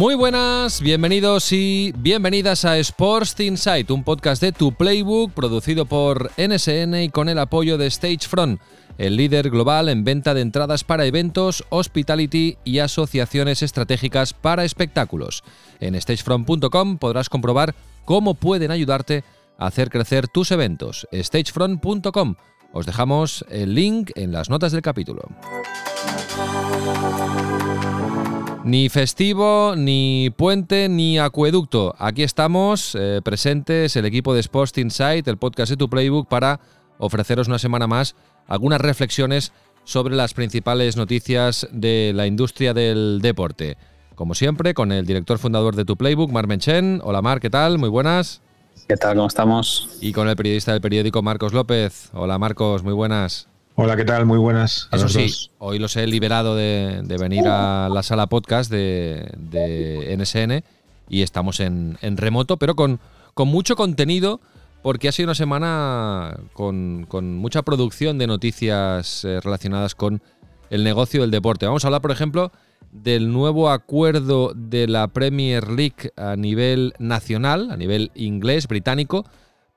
Muy buenas, bienvenidos y bienvenidas a Sports Insight, un podcast de Tu Playbook producido por NSN y con el apoyo de Stagefront, el líder global en venta de entradas para eventos, hospitality y asociaciones estratégicas para espectáculos. En stagefront.com podrás comprobar cómo pueden ayudarte a hacer crecer tus eventos. stagefront.com. Os dejamos el link en las notas del capítulo. Ni festivo, ni puente, ni acueducto. Aquí estamos eh, presentes el equipo de Sports Insight, el podcast de tu Playbook, para ofreceros una semana más algunas reflexiones sobre las principales noticias de la industria del deporte. Como siempre, con el director fundador de tu Playbook, Mar Menchen. Hola Mar, ¿qué tal? Muy buenas. ¿Qué tal? ¿Cómo estamos? Y con el periodista del periódico, Marcos López. Hola Marcos, muy buenas. Hola, ¿qué tal? Muy buenas. Eso sí, hoy los he liberado de, venir a la sala podcast de, NSN y estamos en, remoto, pero con, con, mucho contenido porque ha sido una semana con, mucha producción de noticias eh, relacionadas con el negocio del deporte. Vamos a hablar, por ejemplo, del nuevo acuerdo de la Premier League a nivel nacional, a nivel inglés, británico,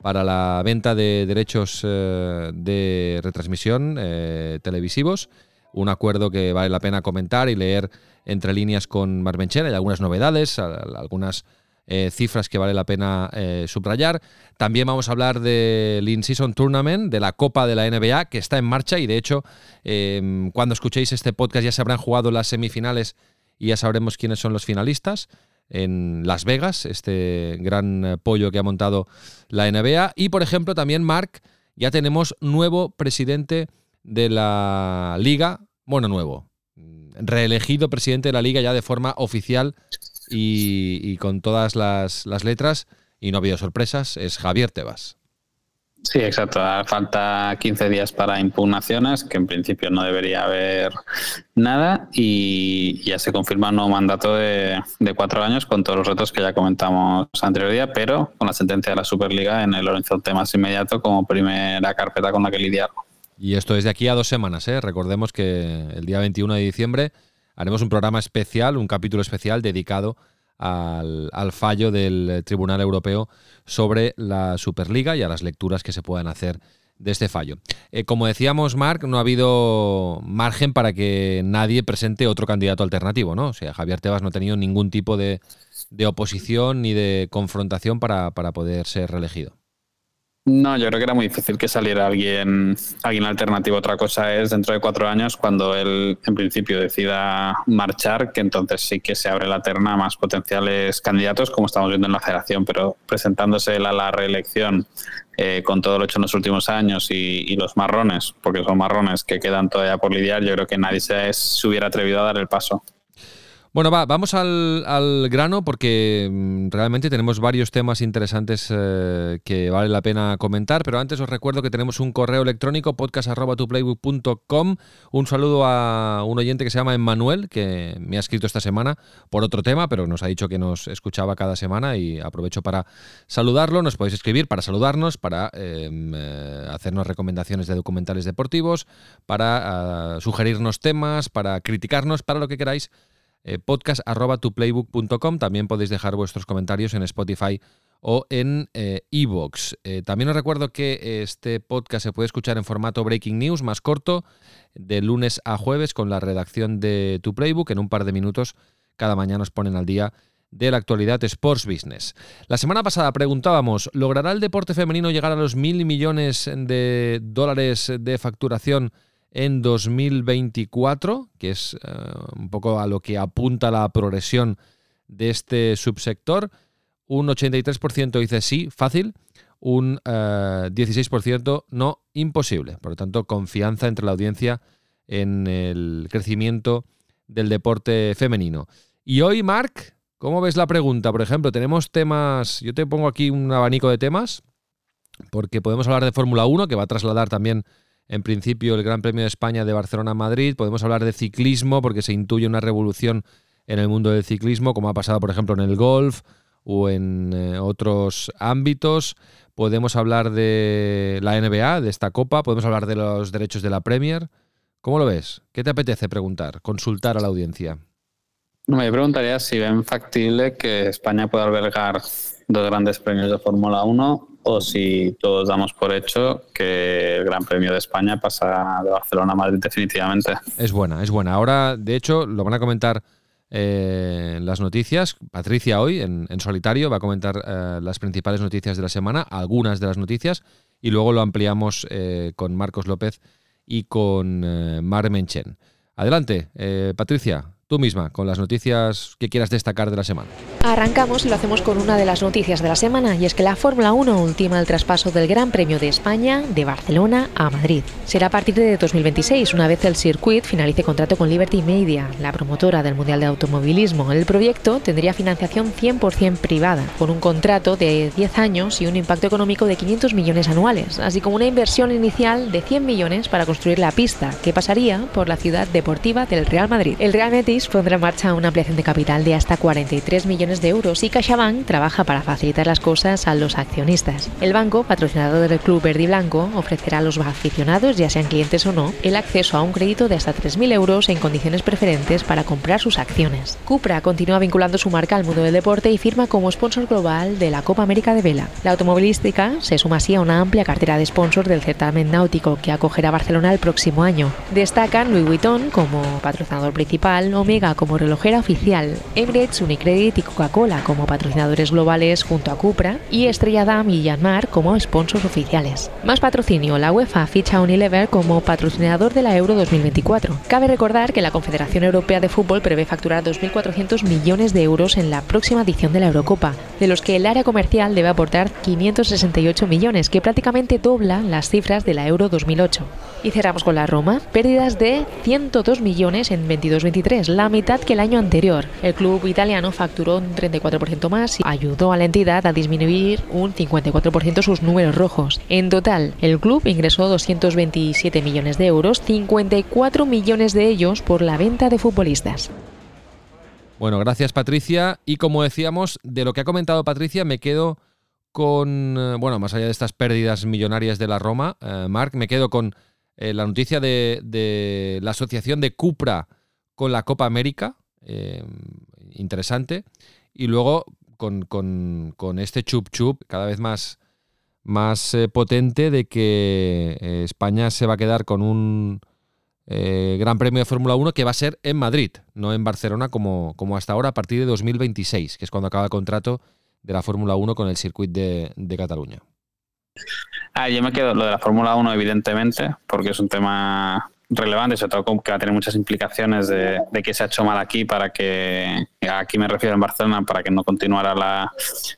para la venta de derechos eh, de retransmisión eh, televisivos. Un acuerdo que vale la pena comentar y leer entre líneas con Marmenchen. Hay algunas novedades, algunas eh, cifras que vale la pena subrayar. También vamos a hablar del In-Season Tournament, de la Copa de la NBA, que está en marcha y de hecho, em, cuando escuchéis este podcast ya se habrán jugado las semifinales y ya sabremos quiénes son los finalistas en Las Vegas, este gran eh, pollo que ha montado la NBA. Y, por ejemplo, también, Mark, ya tenemos nuevo presidente de la liga, bueno, nuevo, reelegido presidente de la liga ya de forma oficial y, con todas las, las letras, y no ha habido sorpresas, es Javier Tebas. Sí, exacto. Falta 15 días para impugnaciones, que en principio no debería haber nada, y ya se confirma un nuevo mandato de, cuatro años con todos los retos que ya comentamos anterior día, pero con la sentencia de la Superliga en el horizonte más inmediato como primera carpeta con la que lidiar. Y esto es de aquí a dos semanas, ¿eh? Recordemos que el día 21 de diciembre haremos un programa especial, un capítulo especial dedicado al, fallo del Tribunal Europeo sobre la Superliga y a las lecturas que se puedan hacer de este fallo. Eh, como decíamos, Marc, no ha habido margen para que nadie presente otro candidato alternativo, ¿no? O sea, Javier Tebas no ha tenido ningún tipo de, oposición ni de confrontación para, para poder ser reelegido. No, yo creo que era muy difícil que saliera alguien, alguien alternativo. Otra cosa es dentro de cuatro años, cuando él en principio decida marchar, que entonces sí que se abre la terna a más potenciales candidatos, como estamos viendo en la federación, pero presentándose él a la reelección eh, con todo lo hecho en los últimos años y, los marrones, porque son marrones que quedan todavía por lidiar, yo creo que nadie se hubiera atrevido a dar el paso. Bueno, va, vamos al, grano porque mm, realmente tenemos varios temas interesantes eh, que vale la pena comentar, pero antes os recuerdo que tenemos un correo electrónico podcast.tuplaybook.com. Un saludo a un oyente que se llama Emmanuel, que me ha escrito esta semana por otro tema, pero nos ha dicho que nos escuchaba cada semana y aprovecho para saludarlo. Nos podéis escribir para saludarnos, para em, eh, hacernos recomendaciones de documentales deportivos, para ah, sugerirnos temas, para criticarnos, para lo que queráis eh, podcast.tuplaybook.com. También podéis dejar vuestros comentarios en Spotify o en Evox. Eh, también os recuerdo que este podcast se puede escuchar en formato Breaking News, más corto, de lunes a jueves, con la redacción de Tu Playbook. En un par de minutos cada mañana os ponen al día de la actualidad Sports Business. La semana pasada preguntábamos, ¿logrará el deporte femenino llegar a los mil millones de dólares de facturación en 2024, que es eh, un poco a lo que apunta la progresión de este subsector. Un 83% dice sí, fácil, un 16% eh, no, imposible. Por lo tanto, confianza entre la audiencia en el crecimiento del deporte femenino. Y hoy, Marc, ¿cómo ves la pregunta? Por ejemplo, tenemos temas, yo te pongo aquí un abanico de temas, porque podemos hablar de Fórmula 1, que va a trasladar también en principio el Gran Premio de España de Barcelona-Madrid, podemos hablar de ciclismo porque se intuye una revolución en el mundo del ciclismo, como ha pasado por ejemplo en el golf o en eh, otros ámbitos. Podemos hablar de la NBA, de esta copa, podemos hablar de los derechos de la Premier. ¿Cómo lo ves? ¿Qué te apetece preguntar, consultar a la audiencia? Me preguntaría si ven factible que España pueda albergar dos grandes premios de Fórmula 1 o si todos damos por hecho que el Gran Premio de España pasa de Barcelona a Madrid definitivamente. Es buena, es buena. Ahora, de hecho, lo van a comentar eh, las noticias. Patricia hoy, en, solitario, va a comentar eh, las principales noticias de la semana, algunas de las noticias, y luego lo ampliamos eh, con Marcos López y con Mar Menchen. Adelante, Patricia, tú misma, con las noticias que quieras destacar de la semana. Arrancamos y lo hacemos con una de las noticias de la semana, y es que la Fórmula 1 ultima el traspaso del Gran Premio de España de Barcelona a Madrid. Será a partir de 2026, una vez el circuit finalice contrato con Liberty Media, la promotora del Mundial de Automovilismo. El proyecto tendría financiación 100% privada, con un contrato de 10 años y un impacto económico de 500 millones anuales, así como una inversión inicial de 100 millones para construir la pista, que pasaría por la ciudad deportiva del Real Madrid. El Real Betis pondrá en marcha una ampliación de capital de hasta 43 millones de euros y CaixaBank trabaja para facilitar las cosas a los accionistas. El banco, patrocinador del club verde y blanco, ofrecerá a los aficionados, ya sean clientes o no, el acceso a un crédito de hasta 3.000 euros en condiciones preferentes para comprar sus acciones. Cupra continúa vinculando su marca al mundo del deporte y firma como sponsor global de la Copa América de Vela. La automovilística se suma así a una amplia cartera de sponsors del certamen náutico que acogerá Barcelona el próximo año. Destacan Louis Vuitton como patrocinador principal, Omega como relojera oficial, Emirates, Unicredit y Coca cola como patrocinadores globales junto a Cupra y Estrella Damm y Yanmar como sponsors oficiales. Más patrocinio, la UEFA ficha a Unilever como patrocinador de la Euro 2024. Cabe recordar que la Confederación Europea de Fútbol prevé facturar 2.400 millones de euros en la próxima edición de la Eurocopa, de los que el área comercial debe aportar 568 millones, que prácticamente dobla las cifras de la Euro 2008. Y cerramos con la Roma, pérdidas de 102 millones en 22-23, la mitad que el año anterior. El club italiano facturó un 34% más y ayudó a la entidad a disminuir un 54% sus números rojos. En total, el club ingresó 227 millones de euros, 54 millones de ellos por la venta de futbolistas. Bueno, gracias Patricia. Y como decíamos, de lo que ha comentado Patricia, me quedo con, eh, bueno, más allá de estas pérdidas millonarias de la Roma, eh, Marc, me quedo con eh, la noticia de, la asociación de Cupra con la Copa América, eh, interesante, y luego con, este chup chup cada vez más, más eh, potente de que España se va a quedar con un Gran Premio de Fórmula 1 que va a ser en Madrid, no en Barcelona como, como hasta ahora a partir de 2026, que es cuando acaba el contrato de la Fórmula 1 con el circuito de Cataluña. Ah, yo me quedo lo de la Fórmula 1, evidentemente, porque es un tema relevante, sobre todo que va a tener muchas implicaciones de, de qué se ha hecho mal aquí para que, aquí me refiero en Barcelona, para que no continuara la,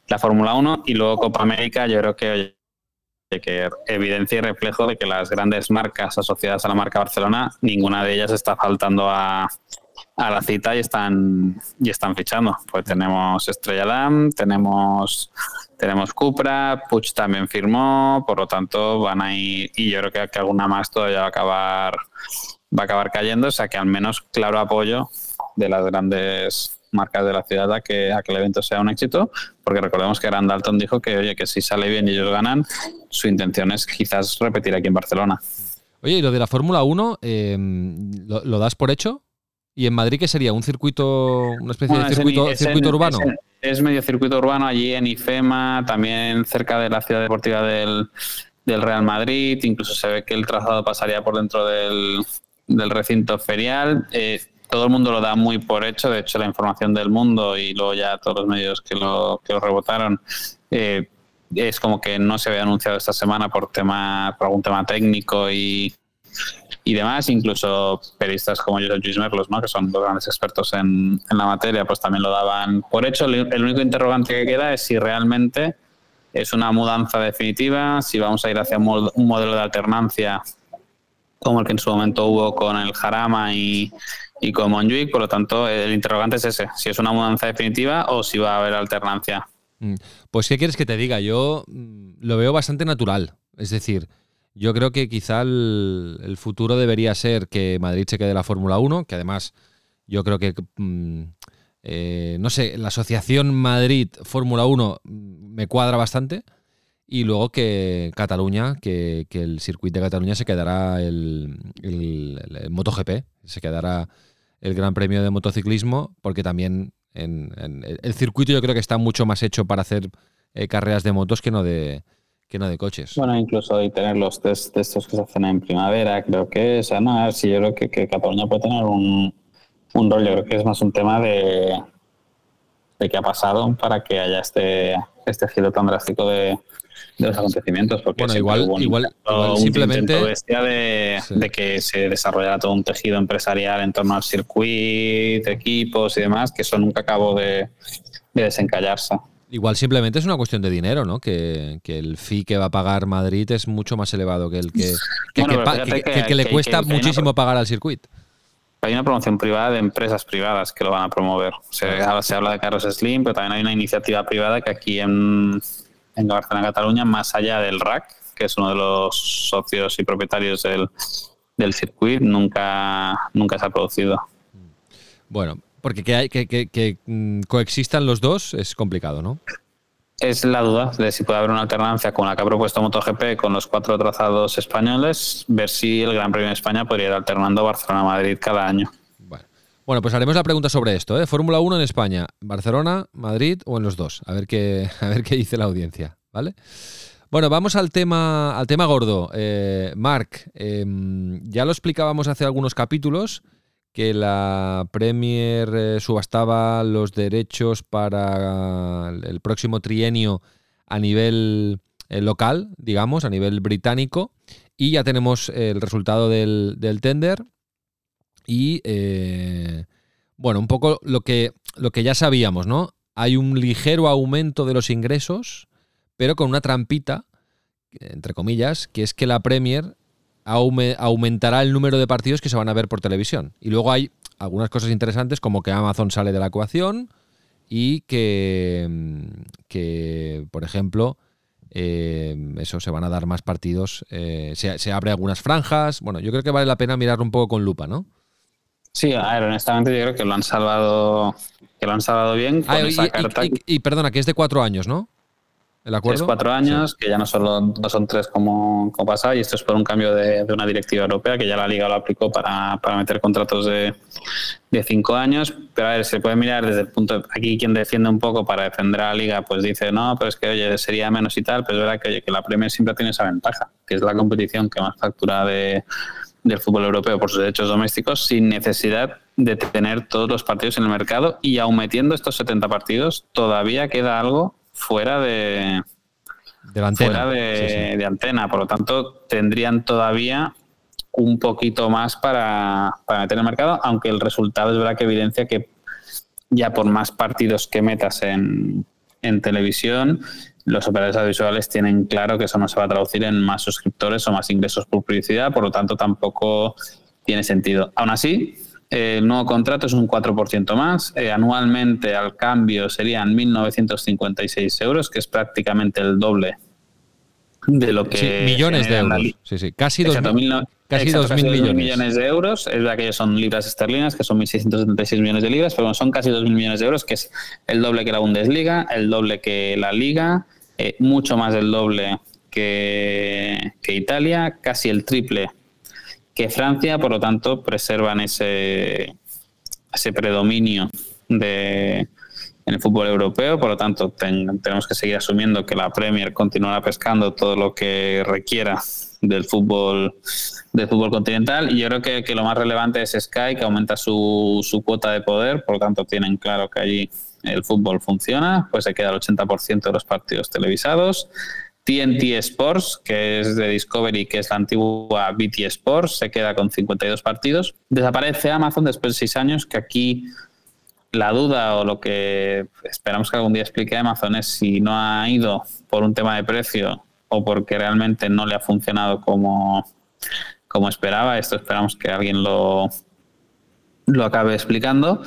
la Fórmula 1. Y luego Copa América, yo creo que que evidencia y reflejo de que las grandes marcas asociadas a la marca Barcelona, ninguna de ellas está faltando a, a la cita y están y están fichando. Pues tenemos Estrella Damm, tenemos tenemos Cupra, Puch también firmó, por lo tanto van a ir y yo creo que, alguna más todavía va a acabar va a acabar cayendo, o sea que al menos claro apoyo de las grandes marcas de la ciudad a que, a que el evento sea un éxito, porque recordemos que Grant Dalton dijo que, oye, que si sale bien y ellos ganan, su intención es quizás repetir aquí en Barcelona. Oye, y lo de la Fórmula 1, eh, ¿lo, das por hecho? ¿Y en Madrid qué sería? ¿Un circuito, una especie de circuito, circuito urbano? Es, medio circuito urbano allí en IFEMA, también cerca de la ciudad deportiva del, Real Madrid. Incluso se ve que el trazado pasaría por dentro del, recinto ferial. Eh, todo el mundo lo da muy por hecho. De hecho, la información del mundo y luego ya todos los medios que lo, que lo rebotaron. Eh, es como que no se había anunciado esta semana por tema por algún tema técnico y, y demás, incluso periodistas como Joseph Luis Merlos, ¿no? que son los grandes expertos en, la materia, pues también lo daban por hecho. El, único interrogante que queda es si realmente es una mudanza definitiva, si vamos a ir hacia un, modelo de alternancia como el que en su momento hubo con el Jarama y, y con Monjuic, por lo tanto el interrogante es ese, si es una mudanza definitiva o si va a haber alternancia. Mm. Pues ¿qué quieres que te diga? Yo mm, lo veo bastante natural, es decir, Yo creo que quizá el, futuro debería ser que Madrid se quede la Fórmula 1, que además yo creo que, mm, eh, no sé, la asociación Madrid-Fórmula 1 me cuadra bastante. Y luego que Cataluña, que, el circuito de Cataluña se quedará el, el, MotoGP, se quedará el Gran Premio de Motociclismo, porque también en, el circuito yo creo que está mucho más hecho para hacer eh, carreras de motos que no de, que no de coches. Bueno, incluso y tener los test estos que se hacen en primavera, creo que, o sea, no, sí, yo creo que, que Cataluña puede tener un, un rol, yo creo que es más un tema de, de qué ha pasado para que haya este, este giro tan drástico de, de los acontecimientos. Porque bueno, igual, igual, simplemente. De, de, que se desarrollara todo un tejido empresarial en torno al circuito, equipos y demás, que eso nunca acabó de, desencallarse. Igual simplemente es una cuestión de dinero, ¿no? Que, el fee que va a pagar Madrid es mucho más elevado que el que, que, le cuesta muchísimo pagar al circuito. Hay una promoción privada de empresas privadas que lo van a promover. Se, se habla de carros Slim, pero también hay una iniciativa privada que aquí en, en Barcelona, Cataluña, más allá del RAC, que es uno de los socios y propietarios del, del circuito, nunca, nunca se ha producido. Bueno, porque que, hay, que, que, mm, coexistan los dos es complicado, ¿no? Es la duda de si puede haber una alternancia con la que ha propuesto MotoGP con los cuatro trazados españoles, ver si el Gran Premio de España podría ir alternando Barcelona-Madrid cada año. Bueno, pues haremos la pregunta sobre esto, ¿eh? Fórmula 1 en España, Barcelona, Madrid o en los dos. A ver qué, a ver qué dice la audiencia, ¿vale? Bueno, vamos al tema, al tema gordo. Eh, Marc, em, ya lo explicábamos hace algunos capítulos que la Premier eh, subastaba los derechos para el próximo trienio a nivel eh, local, digamos, a nivel británico, y ya tenemos el resultado del, del tender y eh, bueno, un poco lo que, lo que ya sabíamos, ¿no? Hay un ligero aumento de los ingresos, pero con una trampita, entre comillas, que es que la Premier aumentará el número de partidos que se van a ver por televisión. Y luego hay algunas cosas interesantes como que Amazon sale de la ecuación y que, que por ejemplo, eh, eso se van a dar más partidos, eh, se, se abre algunas franjas. Bueno, yo creo que vale la pena mirarlo un poco con lupa, ¿no? Sí, a ver, honestamente yo creo que lo han salvado, que lo han salvado bien con ah, esa y, carta. Y, perdona, que es de cuatro años, ¿no? El acuerdo. Es cuatro años, que ya no, solo, no son tres como, como pasaba, y esto es por un cambio de, una directiva europea que ya la Liga lo aplicó para, para meter contratos de, de, cinco años. Pero a ver, se puede mirar desde el punto. aquí quien defiende un poco para defender a la Liga, pues dice, no, pero es que oye, sería menos y tal, pero es verdad que, oye, que la Premier siempre tiene esa ventaja, que es la competición que más factura de del fútbol europeo por sus derechos domésticos sin necesidad de tener todos los partidos en el mercado y aún metiendo estos 70 partidos todavía queda algo fuera de, de antena. Fuera de, antena. Por lo tanto, tendrían todavía un poquito más para, para meter en el mercado, aunque el resultado es verdad que evidencia que ya por más partidos que metas en, en televisión, los operadores audiovisuales tienen claro que eso no se va a traducir en más suscriptores o más ingresos por publicidad, por lo tanto tampoco tiene sentido. Aún así, el nuevo contrato es un 4% más. Eh, anualmente al cambio serían 1.956 euros, que es prácticamente el doble de lo que... Sí, millones de euros. Sí, sí, casi 2.000 casi millones. millones. de euros. Es verdad que son libras esterlinas, que son 1.676 millones de libras, pero son casi 2.000 millones de euros, que es el doble que la Bundesliga, el doble que la Liga, eh, mucho más del doble que, Italia, casi el triple que Francia, por lo tanto preservan ese, ese predominio de, en el fútbol europeo, por lo tanto tenemos que seguir asumiendo que la Premier continuará pescando todo lo que requiera del fútbol del fútbol continental. Y yo creo que, que, lo más relevante es Sky que aumenta su, su cuota de poder. Por lo tanto tienen claro que allí el fútbol funciona, pues se queda el 80% de los partidos televisados. TNT Sports, que es de Discovery, que es la antigua BT Sports, se queda con 52 partidos. Desaparece Amazon después de seis años, que aquí la duda o lo que esperamos que algún día explique Amazon es si no ha ido por un tema de precio o porque realmente no le ha funcionado como, como esperaba. Esto esperamos que alguien lo, lo acabe explicando.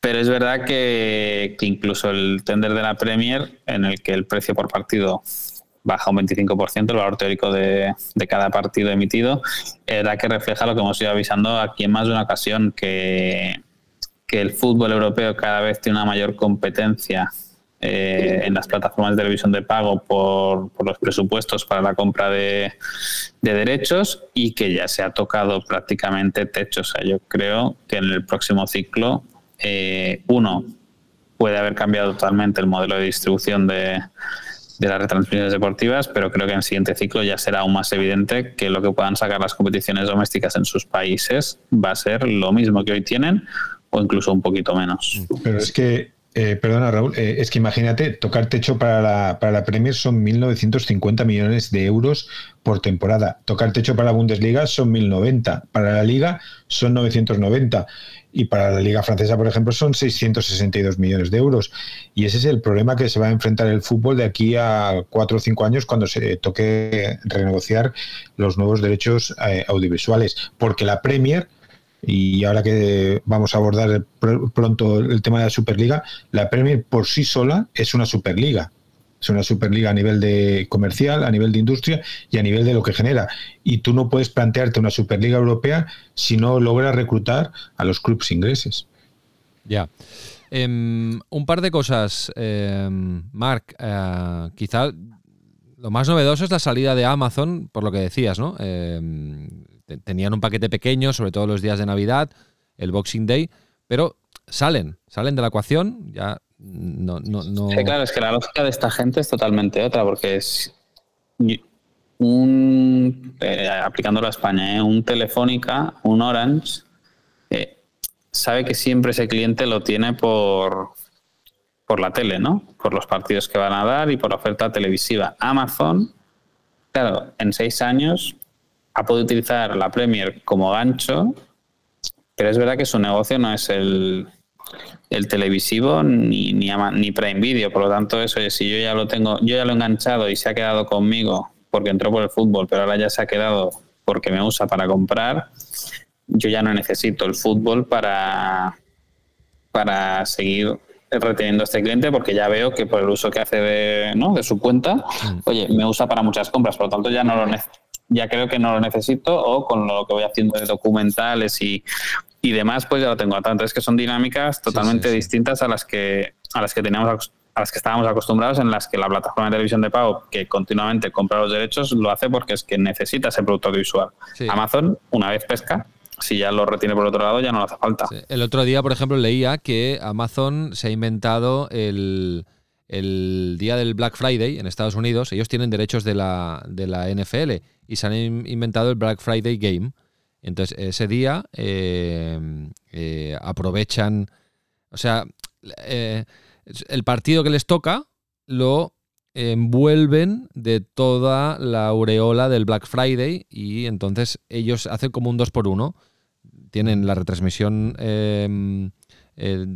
Pero es verdad que, incluso el tender de la Premier, en el que el precio por partido baja un 25% el valor teórico de, cada partido emitido, era que refleja lo que hemos ido avisando aquí en más de una ocasión, que, que el fútbol europeo cada vez tiene una mayor competencia eh, en las plataformas de televisión de pago por, los presupuestos para la compra de, derechos y que ya se ha tocado prácticamente techo. O sea, yo creo que en el próximo ciclo, eh, uno, puede haber cambiado totalmente el modelo de distribución de, de las retransmisiones deportivas, pero creo que en el siguiente ciclo ya será aún más evidente que lo que puedan sacar las competiciones domésticas en sus países va a ser lo mismo que hoy tienen o incluso un poquito menos. Pero es que eh, perdona, Raúl, eh, es que imagínate, tocar techo para la, para la Premier son 1.950 millones de euros por temporada. Tocar techo para la Bundesliga son 1.090. Para la Liga son 990. Y para la Liga Francesa, por ejemplo, son 662 millones de euros. Y ese es el problema que se va a enfrentar el fútbol de aquí a cuatro o cinco años cuando se toque renegociar los nuevos derechos eh, audiovisuales. Porque la Premier y ahora que vamos a abordar pronto el tema de la Superliga, la Premier por sí sola es una Superliga. Es una Superliga a nivel de comercial, a nivel de industria y a nivel de lo que genera. Y tú no puedes plantearte una Superliga Europea si no logras reclutar a los clubes ingleses. Ya. Em, un par de cosas, eh, Marc. Eh, quizá lo más novedoso es la salida de Amazon, por lo que decías, ¿no? Em, tenían un paquete pequeño, sobre todo los días de Navidad, el Boxing Day, pero salen, salen de la ecuación, ya no... no, no... Sí, claro, es que la lógica de esta gente es totalmente otra, porque es un, eh, aplicándolo a España, ¿eh? un Telefónica, un Orange, eh, sabe que siempre ese cliente lo tiene por, por la tele, ¿no? Por los partidos que van a dar y por la oferta televisiva. Amazon, claro, en seis años ha podido utilizar la Premier como gancho, pero es verdad que su negocio no es el, el televisivo ni, ni, ni, Prime Video. Por lo tanto, eso es, si yo ya lo tengo, yo ya lo he enganchado y se ha quedado conmigo porque entró por el fútbol, pero ahora ya se ha quedado porque me usa para comprar, yo ya no necesito el fútbol para, para seguir reteniendo a este cliente porque ya veo que por el uso que hace de, ¿no? de su cuenta, mm. oye, me usa para muchas compras, por lo tanto ya no lo necesito ya creo que no lo necesito o con lo que voy haciendo de documentales y, y demás, pues ya lo tengo atado. es que son dinámicas totalmente distintas a las que a las que teníamos a las que estábamos acostumbrados, en las que la plataforma de televisión de pago que continuamente compra los derechos lo hace porque es que necesita ese producto audiovisual. Amazon, una vez pesca, si ya lo retiene por otro lado, ya no le hace falta. El otro día, por ejemplo, leía que Amazon se ha inventado el, el día del Black Friday en Estados Unidos, ellos tienen derechos de la, de la NFL y se han inventado el Black Friday Game. Entonces, ese día eh, eh, aprovechan, o sea, eh, el partido que les toca lo envuelven de toda la aureola del Black Friday y entonces ellos hacen como un 2 por 1 Tienen la retransmisión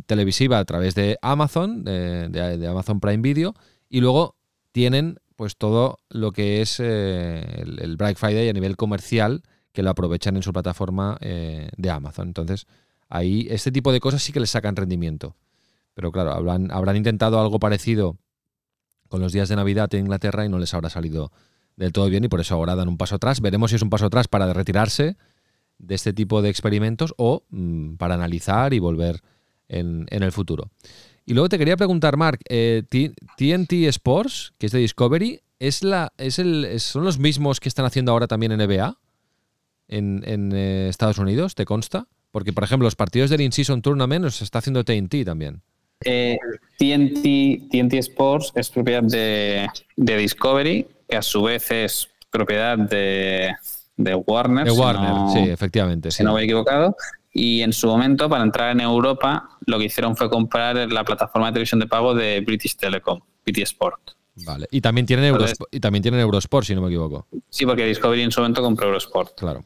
televisiva a través de Amazon, de, Amazon Prime Video, y luego tienen pues todo lo que es el, Black Friday a nivel comercial que lo aprovechan en su plataforma eh, de Amazon. Entonces, ahí este tipo de cosas sí que les sacan rendimiento. Pero claro, habrán, habrán intentado algo parecido con los días de Navidad en Inglaterra y no les habrá salido del todo bien y por eso ahora dan un paso atrás. Veremos si es un paso atrás para retirarse de este tipo de experimentos o mm, para analizar y volver en, el futuro. Y luego te quería preguntar, Mark, TNT eh, Sports, que es de Discovery, ¿es la, es el, ¿son los mismos que están haciendo ahora también en NBA? En, eh, Estados Unidos, ¿te consta? Porque, por ejemplo, los partidos del In-Season Tournament los está haciendo TNT también. Eh, TNT, TNT Sports es propiedad de, Discovery, que a su vez es propiedad de, Warner. De Warner, sí, efectivamente. Si no me he equivocado. Y en su momento, para entrar en Europa, lo que hicieron fue comprar la plataforma de televisión de pago de British Telecom, BT Sport. Vale. Y también tienen, Eurosport, y también tienen Eurosport, si no me equivoco. Sí, porque Discovery en su momento compró Eurosport. Claro.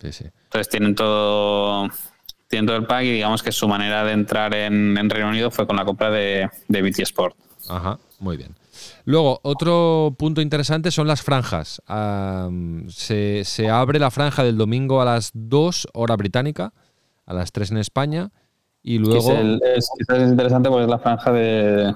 Sí, sí. Entonces tienen todo, tienen todo el pack y digamos que su manera de entrar en, Reino Unido fue con la compra de, de BT Sport. Ajá, muy bien. Luego, otro punto interesante son las franjas. se, se, abre la franja del domingo a las 2 hora británica, a las 3 en España, Y luego. Es, interesante porque es la franja de,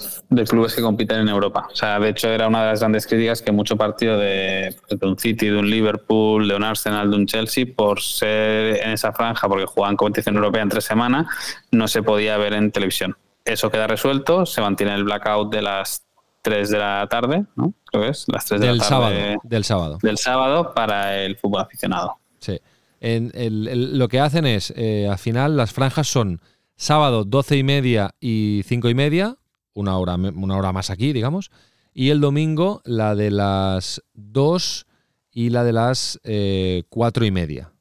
clubes que compiten en Europa. O sea, de hecho, era una de las grandes críticas que mucho partido de, de, un City, de un Liverpool, de un Arsenal, de un Chelsea, por ser en esa franja, porque jugaban competición europea entre semana, no se podía ver en televisión. Eso queda resuelto, se mantiene el blackout de las 3 de la tarde, ¿no? Creo que es las 3 de del la tarde. Sábado, del sábado. Del sábado para el fútbol aficionado. Sí. En el, lo que hacen es, eh, al final, las franjas son sábado 12 y media y 5 y media, una hora, una hora más aquí, digamos, y el domingo la de las 2 y la de las eh, 4 y media.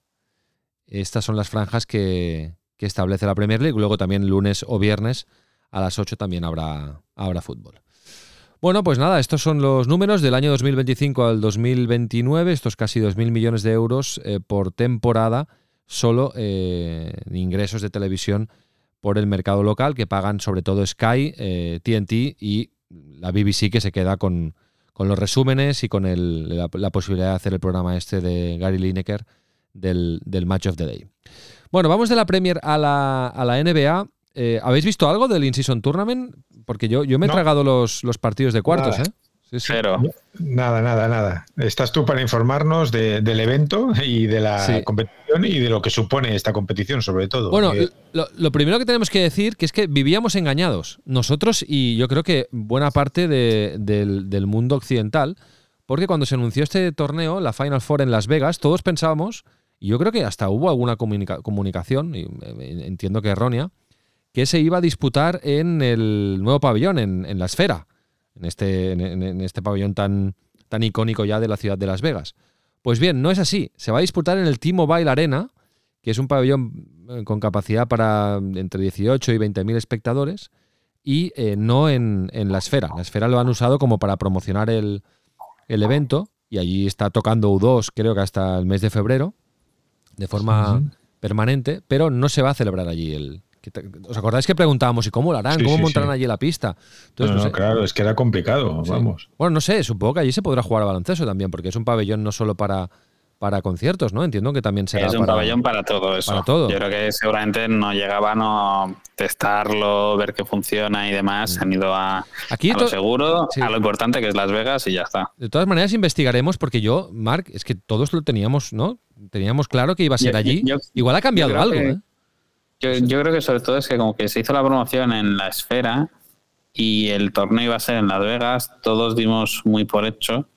Estas son las franjas que, que establece la Premier League. Luego también lunes o viernes a las 8 también habrá, habrá fútbol. Bueno, pues nada, estos son los números del año 2025 al 2029, estos casi 2.000 millones de euros eh, por temporada, solo eh, ingresos de televisión por el mercado local, que pagan sobre todo Sky, TNT eh, y la BBC, que se queda con, los resúmenes y con la, posibilidad de hacer el programa este de Gary Lineker del, del Match of the Day. Bueno, vamos de la Premier a la, a la NBA eh, ¿Habéis visto algo del In-Season Tournament? Porque yo, yo me he tragado los, los, partidos de cuartos, ¿eh? Cero. Nada, nada, nada. Estás tú para informarnos del evento y de la competición y de lo que supone esta competición, sobre todo. Bueno, lo, primero que tenemos que decir que es que vivíamos engañados, nosotros y yo creo que buena parte del, mundo occidental, porque cuando se anunció este torneo, la Final Four en Las Vegas, todos pensábamos, y yo creo que hasta hubo alguna comunicación, y eh, entiendo que errónea, que se iba a disputar en el nuevo pabellón, en, la esfera, en este, en, este pabellón tan, tan icónico ya de la ciudad de Las Vegas. Pues bien, no es así. Se va a disputar en el T-Mobile Arena, que es un pabellón eh, con capacidad para entre 18 y 20 mil espectadores, y eh, no en, la esfera. La esfera lo han usado como para promocionar el, evento, y allí está tocando U2, creo que hasta el mes de febrero, de forma permanente, pero no se va a celebrar allí el, ¿Os acordáis que preguntábamos y cómo lo harán? ¿Cómo montarán allí la pista? no, claro, es que era complicado, vamos. Bueno, no sé, supongo que allí se podrá jugar a baloncesto también, porque es un pabellón no solo para, para conciertos, ¿no? Entiendo que también será. Es un pabellón para todo eso. Para todo. Yo creo que seguramente no llegaban a testarlo, ver que funciona y demás. Se han ido a, Aquí lo seguro, a lo importante que es Las Vegas y ya está. De todas maneras, investigaremos, porque yo, Mark, es que todos lo teníamos, ¿no? Teníamos claro que iba a ser allí. Igual ha cambiado algo, ¿eh? Yo, creo que sobre todo es que como que se hizo la promoción en la esfera y el torneo iba a ser en Las Vegas, todos dimos muy por hecho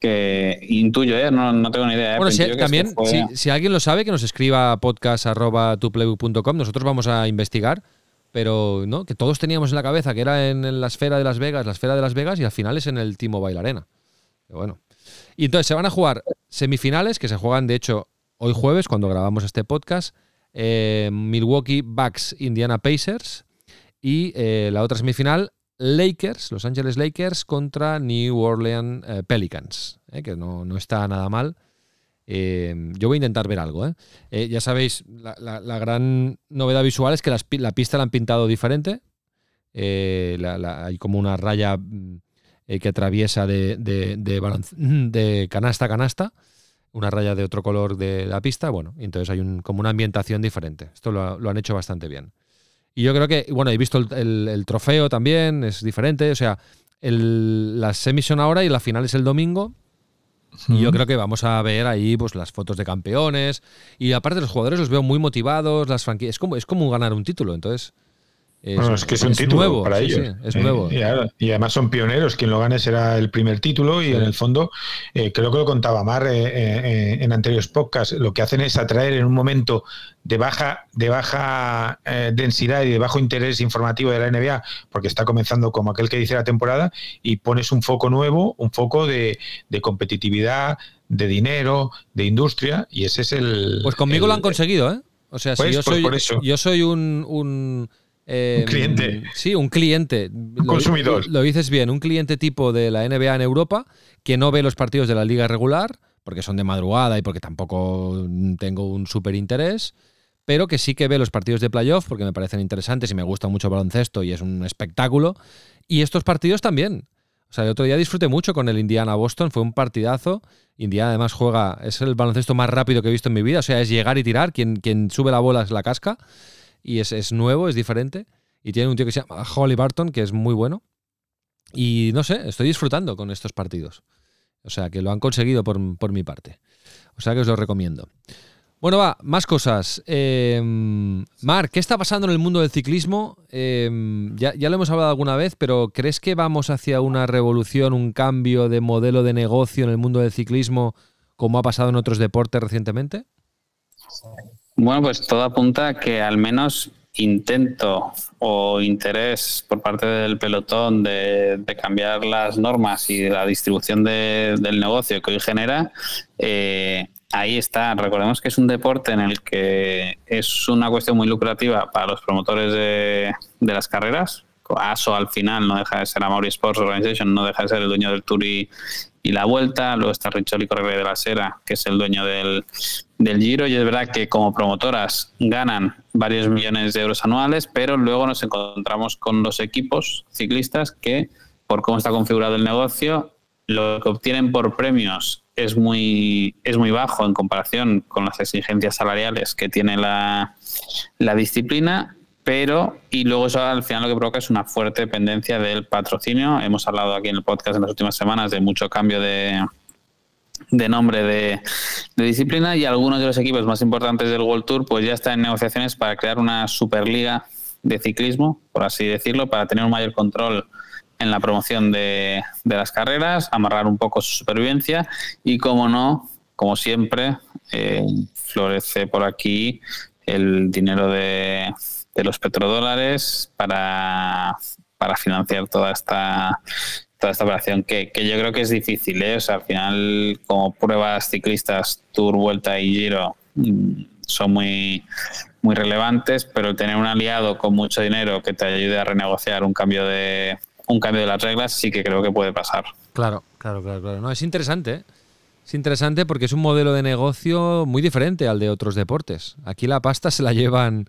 que intuyo, ¿eh? no, tengo ni idea. ¿eh? Bueno, si, también, si, alguien lo sabe, que nos escriba a podcast.tuplay.com, nosotros vamos a investigar, pero no que todos teníamos en la cabeza que era en, la esfera de Las Vegas, la esfera de Las Vegas, y al final es en el Timo mobile Arena. bueno. Y entonces se van a jugar semifinales, que se juegan, de hecho, hoy jueves, cuando grabamos este podcast, eh, Milwaukee Bucks, Indiana Pacers y eh, la otra semifinal, Lakers, Los Angeles Lakers contra New Orleans eh, Pelicans, que no, está nada mal. yo voy a intentar ver algo. ya sabéis, la, gran novedad visual es que la pista la han pintado diferente. hay como una raya mm, que atraviesa de, de, de canasta a canasta una raya de otro color de la pista, bueno, entonces hay un, como una ambientación diferente. Esto lo, han hecho bastante bien. Y yo creo que, bueno, he visto el, trofeo también, es diferente, o sea, el, las semis son ahora y la final es el domingo. Y yo creo que vamos a ver ahí pues las fotos de campeones. Y aparte los jugadores los veo muy motivados, las franquicias. Es como, es como ganar un título. Entonces, es, que es un título nuevo, para ellos. es nuevo. Y, además son pioneros. Quien lo gane será el primer título. Y en el fondo, eh, creo que lo contaba Mar eh, eh, en anteriores podcasts. Lo que hacen es atraer en un momento de baja, de baja densidad y de bajo interés informativo de la NBA, porque está comenzando como aquel que dice la temporada, y pones un foco nuevo, un foco de, competitividad, de dinero, de industria. Y ese es el. Pues conmigo lo han conseguido, ¿eh? O sea, si pues, yo, pues soy, yo soy un un cliente. Em, sí, un cliente. Un consumidor. Lo, dices bien, un cliente tipo de la NBA en Europa que no ve los partidos de la liga regular porque son de madrugada y porque tampoco tengo un súper interés, pero que sí que ve los partidos de playoff porque me parecen interesantes y me gusta mucho el baloncesto y es un espectáculo. Y estos partidos también. O sea, el otro día disfruté mucho con el Indiana-Boston, fue un partidazo. Indiana además juega, es el baloncesto más rápido que he visto en mi vida, o sea, es llegar y tirar, quien, quien sube la bola es la casca. Y es, es nuevo, es diferente. Y tiene un tío que se llama Holly Barton, que es muy bueno. Y no sé, estoy disfrutando con estos partidos. O sea, que lo han conseguido por, por mi parte. O sea, que os lo recomiendo. Bueno, va, más cosas. Eh, Marc, ¿qué está pasando en el mundo del ciclismo? Em, ya, ya, lo hemos hablado alguna vez, pero ¿crees que vamos hacia una revolución, un cambio de modelo de negocio en el mundo del ciclismo, como ha pasado en otros deportes recientemente? Bueno, pues todo apunta a que al menos intento o interés por parte del pelotón de, cambiar las normas y la distribución del negocio que hoy genera, eh, ahí está. Recordemos que es un deporte en el que es una cuestión muy lucrativa para los promotores de, las carreras. ASO al final no deja de ser Amaury Sports Organization, no deja de ser el dueño del Tour y, y la vuelta, luego está Richoli Correa de la Sera, que es el dueño del, Giro, y es verdad que como promotoras ganan varios millones de euros anuales, pero luego nos encontramos con los equipos ciclistas que, por cómo está configurado el negocio, lo que obtienen por premios es muy, es muy bajo en comparación con las exigencias salariales que tiene la, la disciplina pero y luego eso al final lo que provoca es una fuerte dependencia del patrocinio. Hemos hablado aquí en el podcast en las últimas semanas de mucho cambio de, de nombre de, disciplina y algunos de los equipos más importantes del World Tour pues ya están en negociaciones para crear una superliga de ciclismo, por así decirlo, para tener un mayor control en la promoción de, de las carreras, amarrar un poco su supervivencia y, como no, como siempre, eh, florece por aquí el dinero de, de los petrodólares para, para financiar toda esta toda esta operación que, yo creo que es difícil ¿eh? o sea, al final como pruebas ciclistas Tour, Vuelta y Giro mm, son muy muy relevantes pero tener un aliado con mucho dinero que te ayude a renegociar un cambio de un cambio de las reglas sí que creo que puede pasar claro claro claro claro no es interesante ¿eh? es interesante porque es un modelo de negocio muy diferente al de otros deportes aquí la pasta se la llevan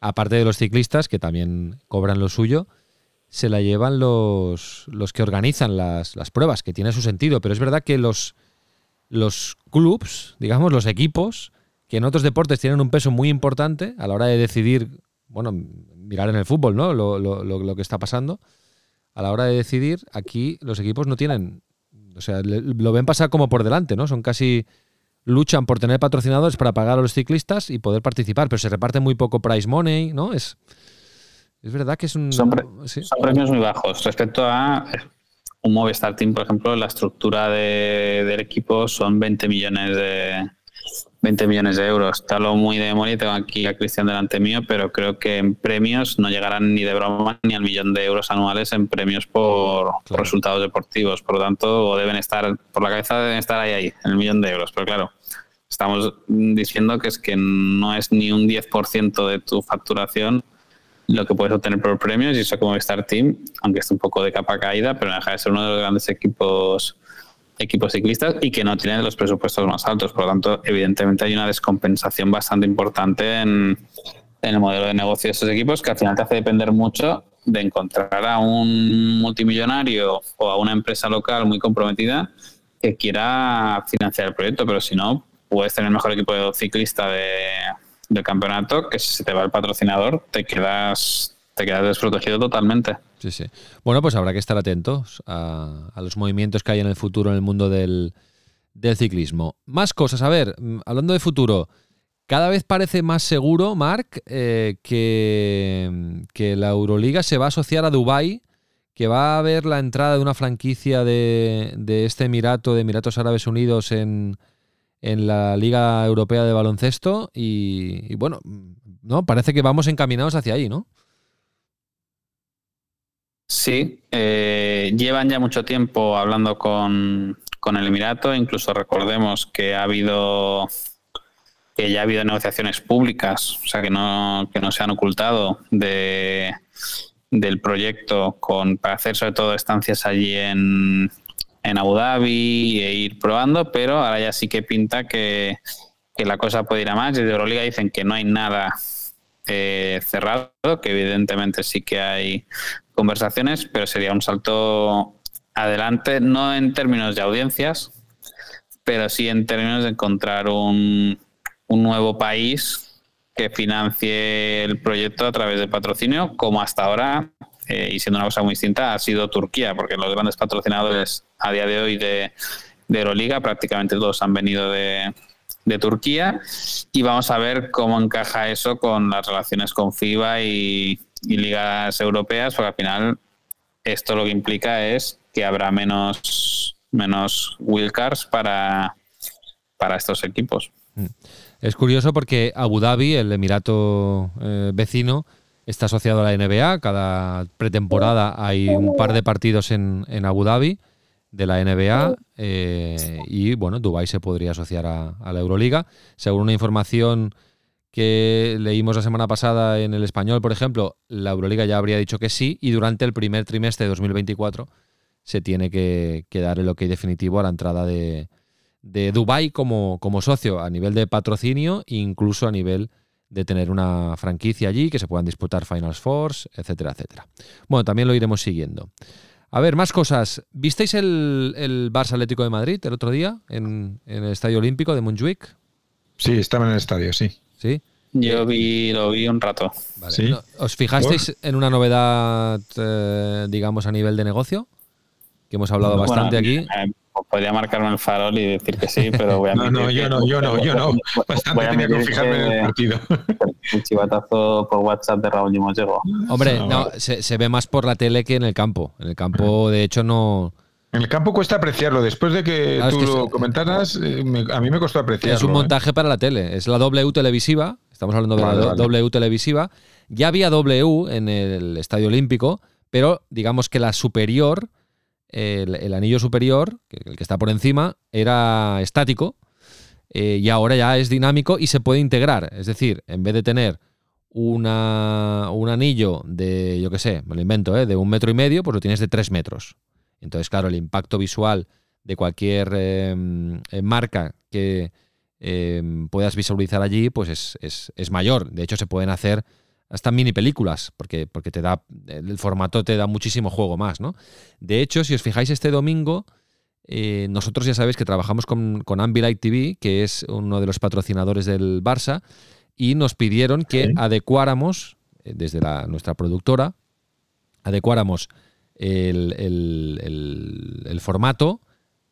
aparte de los ciclistas, que también cobran lo suyo, se la llevan los, los que organizan las, pruebas, que tiene su sentido. Pero es verdad que los, los clubs, digamos, los equipos, que en otros deportes tienen un peso muy importante a la hora de decidir, bueno, mirar en el fútbol, ¿no? Lo, lo, lo que está pasando. A la hora de decidir, aquí los equipos no tienen. O sea, lo ven pasar como por delante, ¿no? Son casi luchan por tener patrocinadores para pagar a los ciclistas y poder participar, pero se reparte muy poco prize money, ¿no? Es, es verdad que es un... Son, premios muy bajos. Respecto a un Movistar Team, por ejemplo, la estructura de, del equipo son 20 millones de, 20 millones de euros. Está lo muy de memoria, tengo aquí a Cristian delante mío, pero creo que en premios no llegarán ni de broma ni al millón de euros anuales en premios por, resultados deportivos. Por lo tanto, deben estar, por la cabeza deben estar ahí, ahí, en el millón de euros. Pero claro, estamos diciendo que es que no es ni un 10% de tu facturación lo que puedes obtener por premios y eso como Star Team, aunque esté un poco de capa caída, pero deja de ser uno de los grandes equipos equipos ciclistas y que no tienen los presupuestos más altos. Por lo tanto, evidentemente hay una descompensación bastante importante en, el modelo de negocio de estos equipos que al final te hace depender mucho de encontrar a un multimillonario o a una empresa local muy comprometida que quiera financiar el proyecto, pero si no, puedes tener el mejor equipo de ciclista de, del campeonato, que si se te va el patrocinador, te quedas, te quedas desprotegido totalmente. Sí, sí. Bueno, pues habrá que estar atentos a, los movimientos que hay en el futuro en el mundo del, ciclismo. Más cosas. A ver, mm, hablando de futuro, cada vez parece más seguro, Marc, eh, que, que, la Euroliga se va a asociar a Dubai, que va a haber la entrada de una franquicia de, de este Emirato, de Emiratos Árabes Unidos, en, en la Liga Europea de Baloncesto. Y, y bueno, no parece que vamos encaminados hacia ahí, ¿no? Sí, eh, llevan ya mucho tiempo hablando con, el Emirato, incluso recordemos que ha habido que ya ha habido negociaciones públicas, o sea que no, que no se han ocultado de, del proyecto con, para hacer sobre todo estancias allí en, en Abu Dhabi e ir probando, pero ahora ya sí que pinta que, que la cosa puede ir a más. Desde Euroliga dicen que no hay nada eh, cerrado, que evidentemente sí que hay conversaciones, pero sería un salto adelante, no en términos de audiencias, pero sí en términos de encontrar un, un nuevo país que financie el proyecto a través de patrocinio, como hasta ahora, eh, y siendo una cosa muy distinta, ha sido Turquía, porque los grandes patrocinadores a día de hoy de, de Euroliga prácticamente todos han venido de, de Turquía y vamos a ver cómo encaja eso con las relaciones con FIBA y, ligas europeas, porque al final esto lo que implica es que habrá menos, menos wildcards para, para estos equipos. Mm. Es curioso porque Abu Dhabi, el Emirato eh, vecino, está asociado a la NBA. Cada pretemporada hay un par de partidos en, en Abu Dhabi de la NBA eh, y bueno, Dubai se podría asociar a, la Euroliga. Según una información que leímos la semana pasada en el español, por ejemplo, la Euroliga ya habría dicho que sí y durante el primer trimestre de 2024 se tiene que, dar el ok definitivo a la entrada de, de Dubai como, como socio a nivel de patrocinio e incluso a nivel de tener una franquicia allí, que se puedan disputar Finals Force, etcétera, etcétera. Bueno, también lo iremos siguiendo. A ver, más cosas. ¿Visteis el, el Barça Atlético de Madrid el otro día en, el Estadio Olímpico de Montjuic? Sí, estaba en el estadio, sí. ¿Sí? Yo vi, lo vi un rato. ¿Os fijasteis en una novedad, eh, digamos, a nivel de negocio? Que hemos hablado bastante aquí. Eh, podría marcarme el farol y decir que sí, pero voy a No, no, yo no, yo no, yo no. Bastante tenía que fijarme en el partido. El chivatazo por WhatsApp de Raúl Limosego. Hombre, no, se, se, ve más por la tele que en el campo. En el campo, de hecho, no. En el campo cuesta apreciarlo. Después de que tú lo comentaras, eh, a mí me costó apreciarlo. Es un ¿eh? montaje para la tele. Es la W televisiva. Estamos hablando de la W televisiva. Ya había W en el Estadio Olímpico, pero digamos que la superior el, anillo superior, el que está por encima, era estático eh, y ahora ya es dinámico y se puede integrar. Es decir, en vez de tener una, un anillo de, yo qué sé, me lo invento, ¿eh? de un metro y medio, pues lo tienes de tres metros. Entonces, claro, el impacto visual de cualquier em, eh, marca que em, puedas visualizar allí, pues es, es, es, mayor. De hecho, se pueden hacer hasta mini películas, porque, porque te da, el formato te da muchísimo juego más, ¿no? De hecho, si os fijáis este domingo, eh, nosotros ya sabéis que trabajamos con, con Ambilight TV, que es uno de los patrocinadores del Barça, y nos pidieron que adecuáramos, eh, desde la, nuestra productora, adecuáramos el, el, formato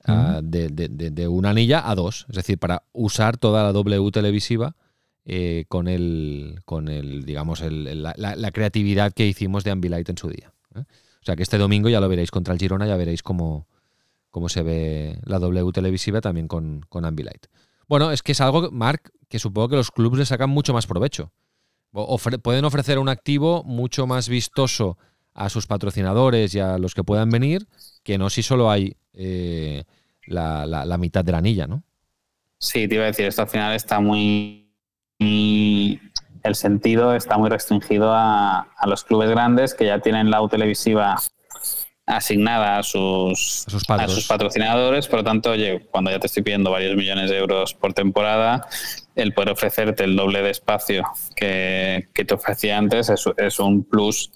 ah, de, de, de, una anilla a dos, es decir, para usar toda la W televisiva eh, con el, con el digamos, el, la, creatividad que hicimos de Ambilight en su día. ¿eh? O sea que este domingo ya lo veréis contra el Girona, ya veréis cómo, cómo se ve la W televisiva también con, con Ambilight. Bueno, es que es algo, Mark, que supongo que los clubes le sacan mucho más provecho. pueden ofrecer un activo mucho más vistoso a sus patrocinadores y a los que puedan venir, que no si solo hay eh, la, la, mitad de la anilla, ¿no? Sí, te iba a decir, esto al final está muy el sentido está muy restringido a, los clubes grandes que ya tienen la U televisiva asignada a sus, a sus, patrocinadores. Por lo tanto, oye, cuando ya te estoy pidiendo varios millones de euros por temporada, el poder ofrecerte el doble de espacio que, te ofrecía antes es, un plus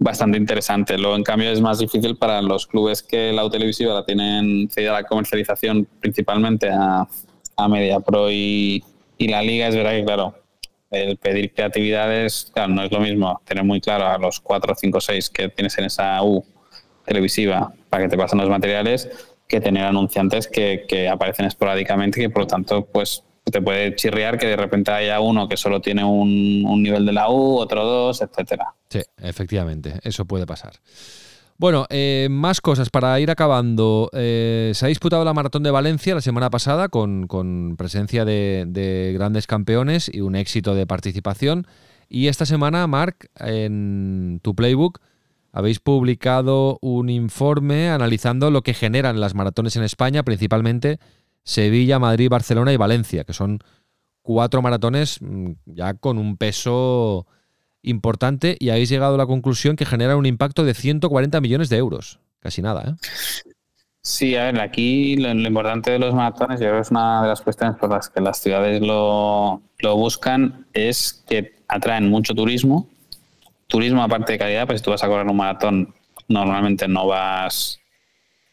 bastante interesante. Luego, en cambio, es más difícil para los clubes que la televisiva la tienen cedida la comercialización principalmente a, a MediaPro y, y la liga es verdad que, claro, el pedir creatividades, claro, no es lo mismo tener muy claro a los 4, 5, 6 que tienes en esa U televisiva para que te pasen los materiales que tener anunciantes que, que aparecen esporádicamente y que por lo tanto pues te puede chirriar que de repente haya uno que solo tiene un, nivel de la U, otro dos, etcétera. Sí, efectivamente, eso puede pasar. Bueno, eh, más cosas para ir acabando. Eh, se ha disputado la Maratón de Valencia la semana pasada con, presencia de, grandes campeones y un éxito de participación. Y esta semana, Marc, en tu playbook habéis publicado un informe analizando lo que generan las maratones en España, principalmente Sevilla, Madrid, Barcelona y Valencia, que son cuatro maratones mm, ya con un peso importante y habéis llegado a la conclusión que genera un impacto de 140 millones de euros. Casi nada, ¿eh? Sí, a ver, aquí lo, importante de los maratones, yo creo que es una de las cuestiones por las que las ciudades lo, buscan, es que atraen mucho turismo. Turismo aparte de calidad, pues si tú vas a correr un maratón, normalmente no vas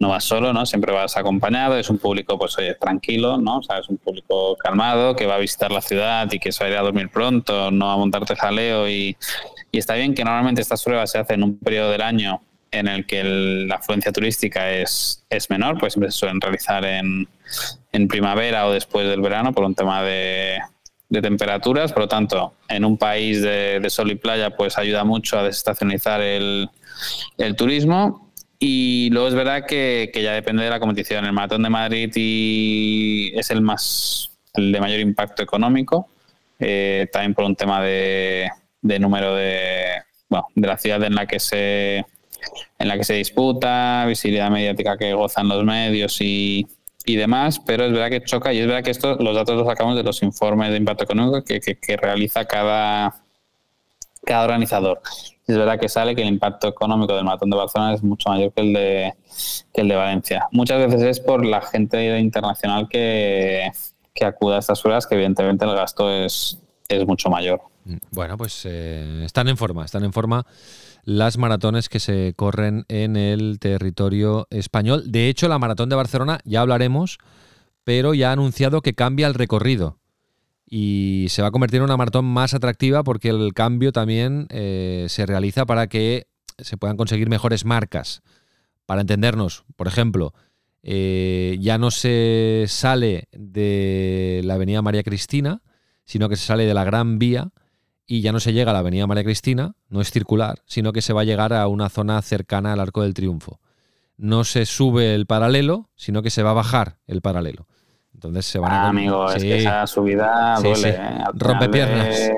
no vas solo, ¿no? Siempre vas acompañado, es un público, pues oye, tranquilo, ¿no? O sea, es un público calmado, que va a visitar la ciudad y que se va a ir a dormir pronto, no a montarte jaleo y, está bien que normalmente estas pruebas se hacen en un periodo del año en el que la afluencia turística es, es menor, pues siempre se suelen realizar en, en primavera o después del verano por un tema de, de temperaturas, por lo tanto, en un país de, sol y playa, pues ayuda mucho a desestacionalizar el, el turismo. Y luego es verdad que, que, ya depende de la competición. El Maratón de Madrid y es el más el de mayor impacto económico, eh, también por un tema de, de número de, bueno, de la ciudad en la que se en la que se disputa, visibilidad mediática que gozan los medios y, y demás, pero es verdad que choca y es verdad que esto, los datos los sacamos de los informes de impacto económico que, que, realiza cada, cada organizador. Es verdad que sale que el impacto económico del Maratón de Barcelona es mucho mayor que el de, que el de Valencia. Muchas veces es por la gente internacional que, que acude a estas pruebas, que evidentemente el gasto es, es mucho mayor. Bueno, pues eh, están en forma, están en forma las maratones que se corren en el territorio español. De hecho, la maratón de Barcelona, ya hablaremos, pero ya ha anunciado que cambia el recorrido y se va a convertir en una maratón más atractiva porque el cambio también eh, se realiza para que se puedan conseguir mejores marcas. Para entendernos, por ejemplo, eh, ya no se sale de la Avenida María Cristina, sino que se sale de la Gran Vía y ya no se llega a la Avenida María Cristina, no es circular, sino que se va a llegar a una zona cercana al Arco del Triunfo. No se sube el paralelo, sino que se va a bajar el paralelo. Entonces se van ah, amigo, es que esa subida duele. ¿eh? Rompe piernas.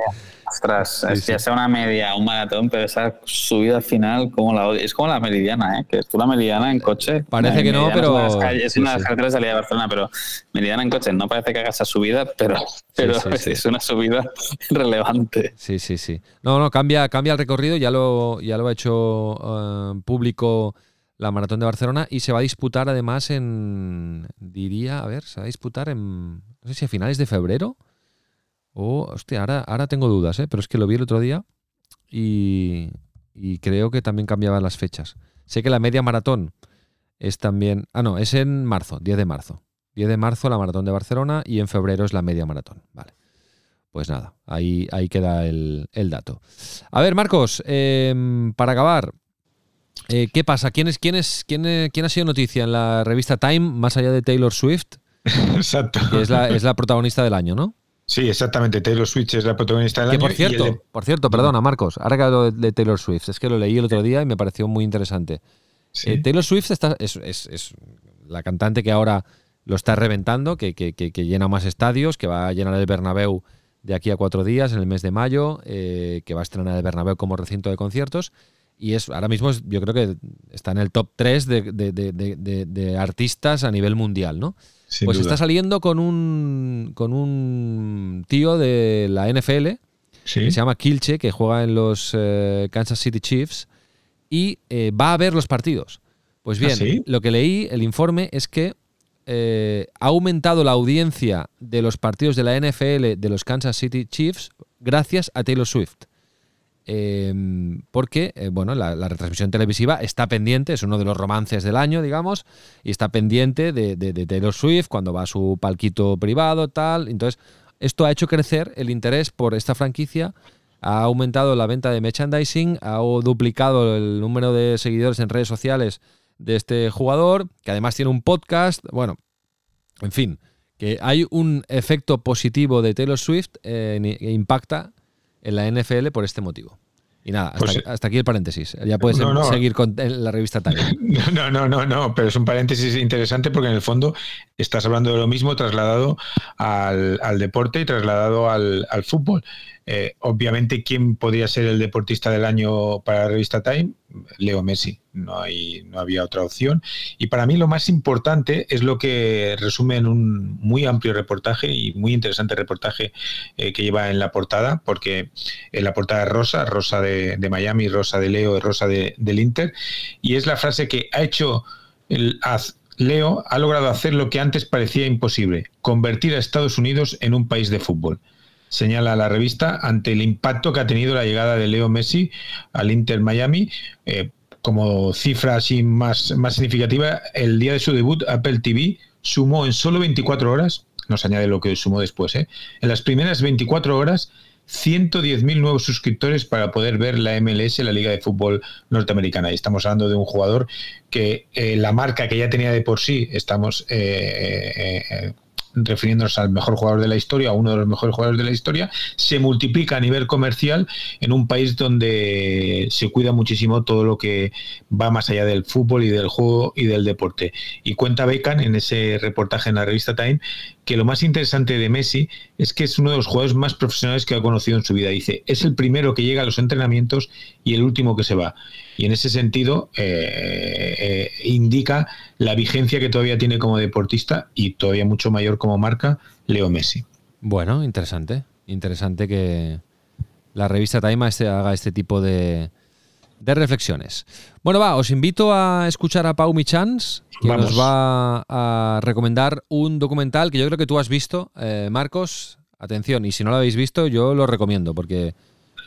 Ostras, es que sea una media, un maratón, pero esa subida final, como la Es como la meridiana, ¿eh? Que tú la meridiana en coche. Parece que no, pero. Es una, de las carreteras de salida de Barcelona, pero meridiana en coche no parece que haga esa subida, pero, pero es una subida relevante. Sí, sí, sí. No, no, cambia, cambia el recorrido, ya lo, ya lo ha hecho eh, público la maratón de Barcelona y se va a disputar además en. Diría, a ver, se va a disputar en. No sé si a finales de febrero Oh, hostia, ahora, ahora tengo dudas, ¿eh? pero es que lo vi el otro día y, creo que también cambiaban las fechas. Sé que la media maratón es también. Ah, no, es en marzo, 10 de marzo. 10 de marzo la maratón de Barcelona y en febrero es la media maratón. Vale. Pues nada, ahí, ahí queda el, dato. A ver, Marcos, em, para acabar, eh, ¿qué pasa? ¿Quién, es, quién, es, quién, quién ha sido noticia en la revista Time, más allá de Taylor Swift? Exacto. Que es la, es la protagonista del año, ¿no? Sí, exactamente. Taylor Swift es la protagonista del que año. Por cierto, por cierto, perdona, Marcos. Ahora que hablo de Taylor Swift, es que lo leí el otro día y me pareció muy interesante. Eh, Taylor Swift está, es, la cantante que ahora lo está reventando, que, llena más estadios, que va a llenar el Bernabéu de aquí a cuatro días, en el mes de mayo, eh, que va a estrenar el Bernabéu como recinto de conciertos. Y es ahora mismo yo creo que está en el top 3 de, artistas a nivel mundial, ¿no? pues está saliendo con un, con un tío de la NFL que se llama Kilche, que juega en los eh, Kansas City Chiefs y eh, va a ver los partidos. Pues bien, ¿Ah, lo que leí, el informe, es que eh, ha aumentado la audiencia de los partidos de la NFL de los Kansas City Chiefs gracias a Taylor Swift. Em, porque, eh, bueno, la, retransmisión televisiva está pendiente, es uno de los romances del año, digamos, y está pendiente de, Taylor Swift cuando va a su palquito privado, tal. Entonces, esto ha hecho crecer el interés por esta franquicia, ha aumentado la venta de merchandising, ha duplicado el número de seguidores en redes sociales de este jugador, que además tiene un podcast, bueno, en fin, que hay un efecto positivo de Taylor Swift eh, que impacta en la NFL por este motivo. Y nada, hasta, pues, aquí el paréntesis. Ya puedes seguir con la revista Time. No, no, no, no, pero es un paréntesis interesante porque en el fondo estás hablando de lo mismo trasladado al, deporte y trasladado al, al fútbol. Eh, obviamente, ¿quién podría ser el deportista del año para la revista Time? Leo Messi. No, hay, no había otra opción. Y para mí lo más importante es lo que resume en un muy amplio reportaje y muy interesante reportaje eh, que lleva en la portada, porque en la portada es rosa, rosa de, Miami, rosa de Leo, rosa del Inter. Y es la frase que ha hecho el, Leo, ha logrado hacer lo que antes parecía imposible, convertir a Estados Unidos en un país de fútbol señala la revista, ante el impacto que ha tenido la llegada de Leo Messi al Inter Miami, eh, como cifra así más, más significativa, el día de su debut, Apple TV sumó en solo 24 horas, nos añade lo que sumó después, ¿eh? en las primeras 24 horas 110.000 nuevos suscriptores para poder ver la MLS, la Liga de Fútbol Norteamericana. Y estamos hablando de un jugador que eh, la marca que ya tenía de por sí, estamos eh, refiriéndonos al mejor jugador de la historia, uno de los mejores jugadores de la historia, se multiplica a nivel comercial en un país donde se cuida muchísimo todo lo que va más allá del fútbol y del juego y del deporte. Y cuenta Beckham en ese reportaje en la revista Time que lo más interesante de Messi es que es uno de los jugadores más profesionales que ha conocido en su vida. Dice, es el primero que llega a los entrenamientos y el último que se va. Y en ese sentido eh, eh, indica la vigencia que todavía tiene como deportista y todavía mucho mayor como marca Leo Messi. Bueno, interesante. Interesante que la revista Time este, haga este tipo de, de reflexiones. Bueno, va, os invito a escuchar a Pau Michans, que nos va a recomendar un documental que yo creo que tú has visto, eh, Marcos. Atención, y si no lo habéis visto, yo lo recomiendo porque,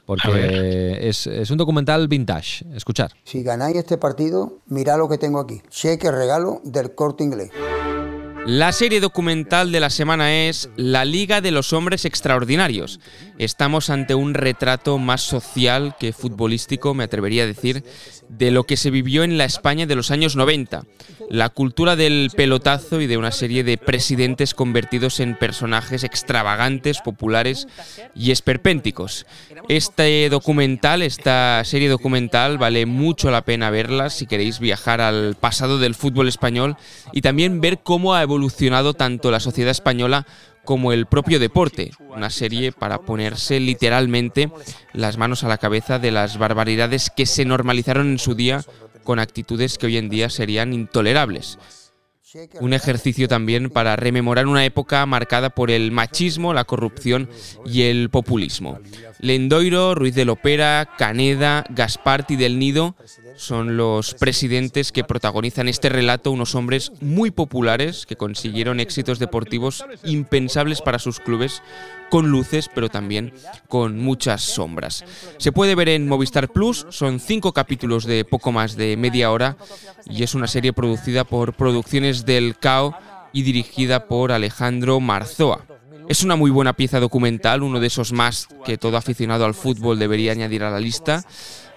porque es, es, un documental vintage. Escuchar. Si ganáis este partido, mirad lo que tengo aquí. Cheque regalo del corte inglés. La serie documental de la semana es La Liga de los Hombres Extraordinarios. Estamos ante un retrato más social que futbolístico, me atrevería a decir, de lo que se vivió en la España de los años 90. La cultura del pelotazo y de una serie de presidentes convertidos en personajes extravagantes, populares y esperpénticos. Este documental, esta serie documental, vale mucho la pena verla si queréis viajar al pasado del fútbol español y también ver cómo ha evolucionado tanto la sociedad española como el propio deporte, una serie para ponerse literalmente las manos a la cabeza de las barbaridades que se normalizaron en su día con actitudes que hoy en día serían intolerables. Un ejercicio también para rememorar una época marcada por el machismo, la corrupción y el populismo. Lendoiro, Ruiz de Lopera, Caneda, Gasparti del Nido son los presidentes que protagonizan este relato, unos hombres muy populares que consiguieron éxitos deportivos impensables para sus clubes, con luces pero también con muchas sombras. Se puede ver en Movistar Plus, son cinco capítulos de poco más de media hora y es una serie producida por Producciones del CAO y dirigida por Alejandro Marzoa. Es una muy buena pieza documental, uno de esos más que todo aficionado al fútbol debería añadir a la lista,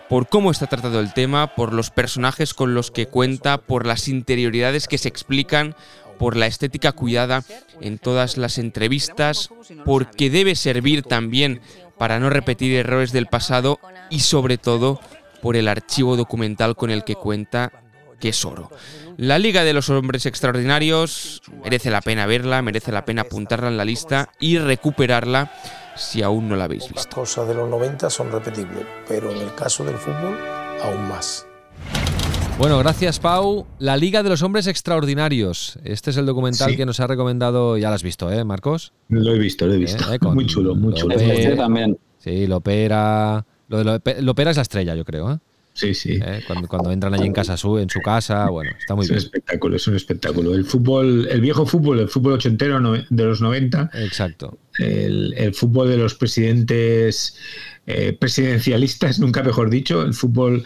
por cómo está tratado el tema, por los personajes con los que cuenta, por las interioridades que se explican, por la estética cuidada en todas las entrevistas, porque debe servir también para no repetir errores del pasado y sobre todo por el archivo documental con el que cuenta que es oro. La Liga de los Hombres Extraordinarios merece la pena verla, merece la pena apuntarla en la lista y recuperarla si aún no la habéis visto. Las cosas de los 90 son repetibles, pero en el caso del fútbol, aún más. Bueno, gracias Pau. La Liga de los Hombres Extraordinarios. Este es el documental que nos ha recomendado, ya lo has visto, ¿eh, Marcos? Lo he visto, lo he visto. ¿Eh? muy chulo, muy chulo. Este también. Sí, Lopera. Lo de Lopera es la estrella, yo creo, ¿eh? Sí, sí. ¿Eh? Cuando, cuando, entran allí en casa su, en su casa, bueno, está muy es bien. Es un espectáculo, es un espectáculo. El fútbol, el viejo fútbol, el fútbol ochentero de los 90. Exacto. El, el fútbol de los presidentes eh, presidencialistas, nunca mejor dicho, el fútbol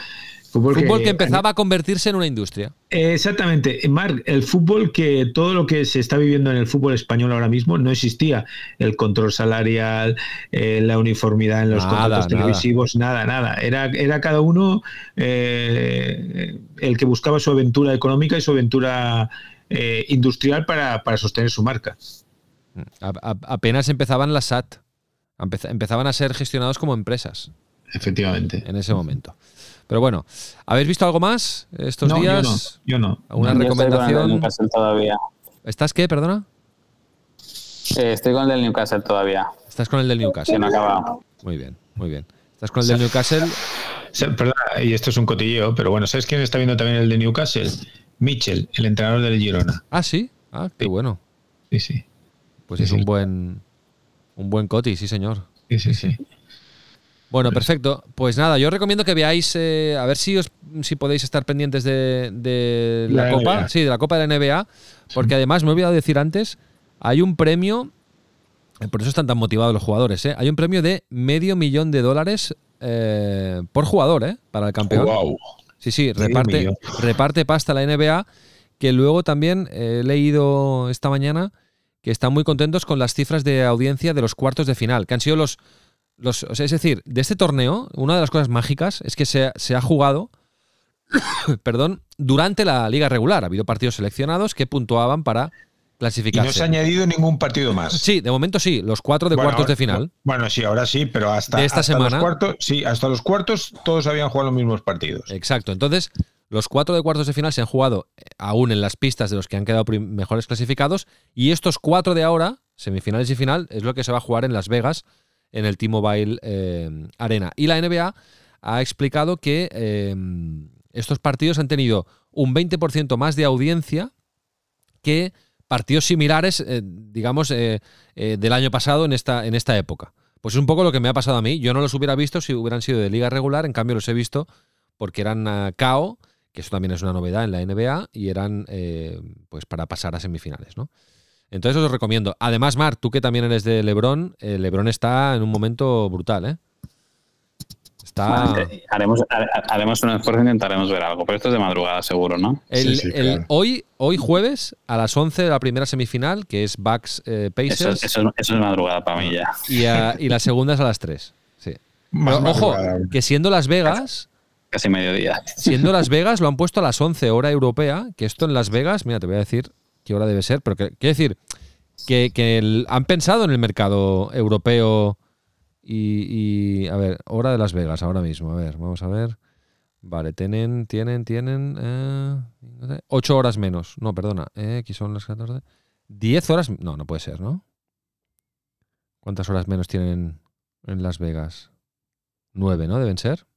Fútbol, fútbol que, empezaba a convertirse en una industria. Exactamente. Marc, el fútbol que todo lo que se está viviendo en el fútbol español ahora mismo no existía. El control salarial, eh, la uniformidad en los nada, contratos televisivos, nada, nada. Era, era cada uno eh, el que buscaba su aventura económica y su aventura eh, industrial para, para, sostener su marca. A, a, apenas empezaban las SAT. Empezaban a ser gestionados como empresas. Efectivamente. En ese momento. Pero bueno, ¿habéis visto algo más estos no, días? Yo no. Yo no. ¿Una yo recomendación? Estoy con el Newcastle todavía. ¿Estás qué, perdona? Eh, estoy con el del Newcastle todavía. ¿Estás con el del Newcastle? No acabado. Muy bien, muy bien. ¿Estás con el del Newcastle? Y esto es un cotilleo, pero bueno, ¿sabes quién está viendo también el de Newcastle? Mitchell, el entrenador del Girona. Ah, sí. Ah, qué Sí. bueno. Sí, sí. Pues Sí, es sí. un buen un buen coti, sí, señor. Sí, sí, sí. Bueno, perfecto. Pues nada, yo os recomiendo que veáis, eh, a ver si os si podéis estar pendientes de, de la, La Copa, NBA. sí, de la Copa de la NBA, porque además, me he olvidado de decir antes, hay un premio, eh, por eso están tan motivados los jugadores, ¿eh? hay un premio de medio millón de dólares eh, por jugador, ¿eh? Para el campeón. Wow. Sí, sí, reparte, reparte pasta la NBA, que luego también eh, he leído esta mañana que están muy contentos con las cifras de audiencia de los cuartos de final, que han sido los... los o sea, es decir, de este torneo, una de las cosas mágicas es que se, se ha jugado, perdón, durante la liga regular. Ha habido partidos seleccionados que puntuaban para Y clasificarse. no se ha añadido ningún partido más. Sí, de momento sí, los cuatro de Bueno, cuartos de final. Bueno, sí, ahora sí, pero hasta, De esta hasta semana. los cuartos, sí, hasta los cuartos todos habían jugado los mismos partidos. Exacto. Entonces, los cuatro de cuartos de final se han jugado eh, aún en las pistas de los que han quedado mejores clasificados. Y estos cuatro de ahora, semifinales y final, es lo que se va a jugar en Las Vegas, en el T-Mobile eh, Arena. Y la NBA ha explicado que eh, estos partidos han tenido un 20% más de audiencia que partidos similares, eh, digamos, eh, del año pasado en esta, en esta época. Pues es un poco lo que me ha pasado a mí. Yo no los hubiera visto si hubieran sido de liga regular, en cambio los he visto porque eran ah, KO, que eso también es una novedad en la NBA, y eran pues para pasar a semifinales, ¿no? Entonces os lo recomiendo. Además, Mar, tú que también eres de Lebron, eh, Lebron está en un momento brutal, ¿eh? Está... Haremos, ha- haremos un esfuerzo e intentaremos ver algo, pero esto es de madrugada seguro, ¿no? El- Sí, sí, el- claro. hoy, hoy jueves a las 11 de la primera semifinal, que es Bucks eh, Pacers, eso es, eso es madrugada para mí ya. y, a- y la segunda es a las 3. Sí. Más Pero, ojo, que siendo Las Vegas, Casi mediodía. siendo Las Vegas, lo han puesto a las 11 hora europea, que esto en Las Vegas, mira, te voy a decir qué hora debe ser, pero quiero decir que, han pensado en el mercado europeo y, a ver, hora de Las Vegas ahora mismo, a ver, vamos a ver. Vale, tienen, tienen, tienen eh, no sé, 8 horas menos. No, perdona, eh, aquí son las 14. 10 horas, no, no puede ser, ¿no? ¿Cuántas horas menos tienen en Las Vegas? 9, ¿no? Deben ser.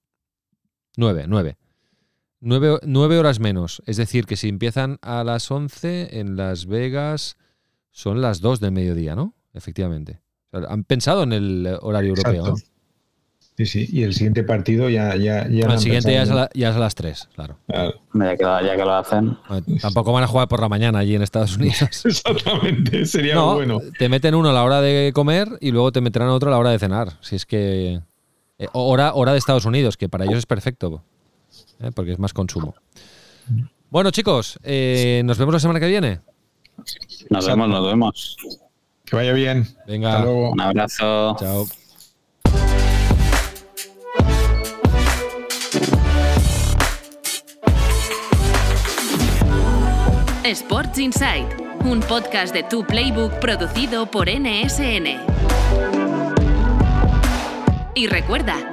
9, 9. 9, nueve horas menos. Es decir, que si empiezan a las 11 en Las Vegas son las 2 del mediodía, ¿no? Efectivamente. O sea, han pensado en el eh, horario europeo. Sí, sí. Y el siguiente partido ya. ya, ya El siguiente ya es, la- ya es a las 3, claro. Claro. Ya que, lo- ya que lo hacen. Tampoco van a jugar por la mañana allí en Estados Unidos. Exactamente, sería No, bueno. te meten uno a la hora de comer y luego te meterán otro a la hora de cenar. Si es que. eh, hora, hora de Estados Unidos, que para ellos es perfecto. Eh, porque es más consumo. Bueno, chicos, eh, nos vemos la semana que viene. Nos vemos, nos vemos. Que vaya bien. Venga. Hasta luego. Un abrazo. Chao. Sports Insight, un podcast de Tu Playbook producido por NSN. Y recuerda,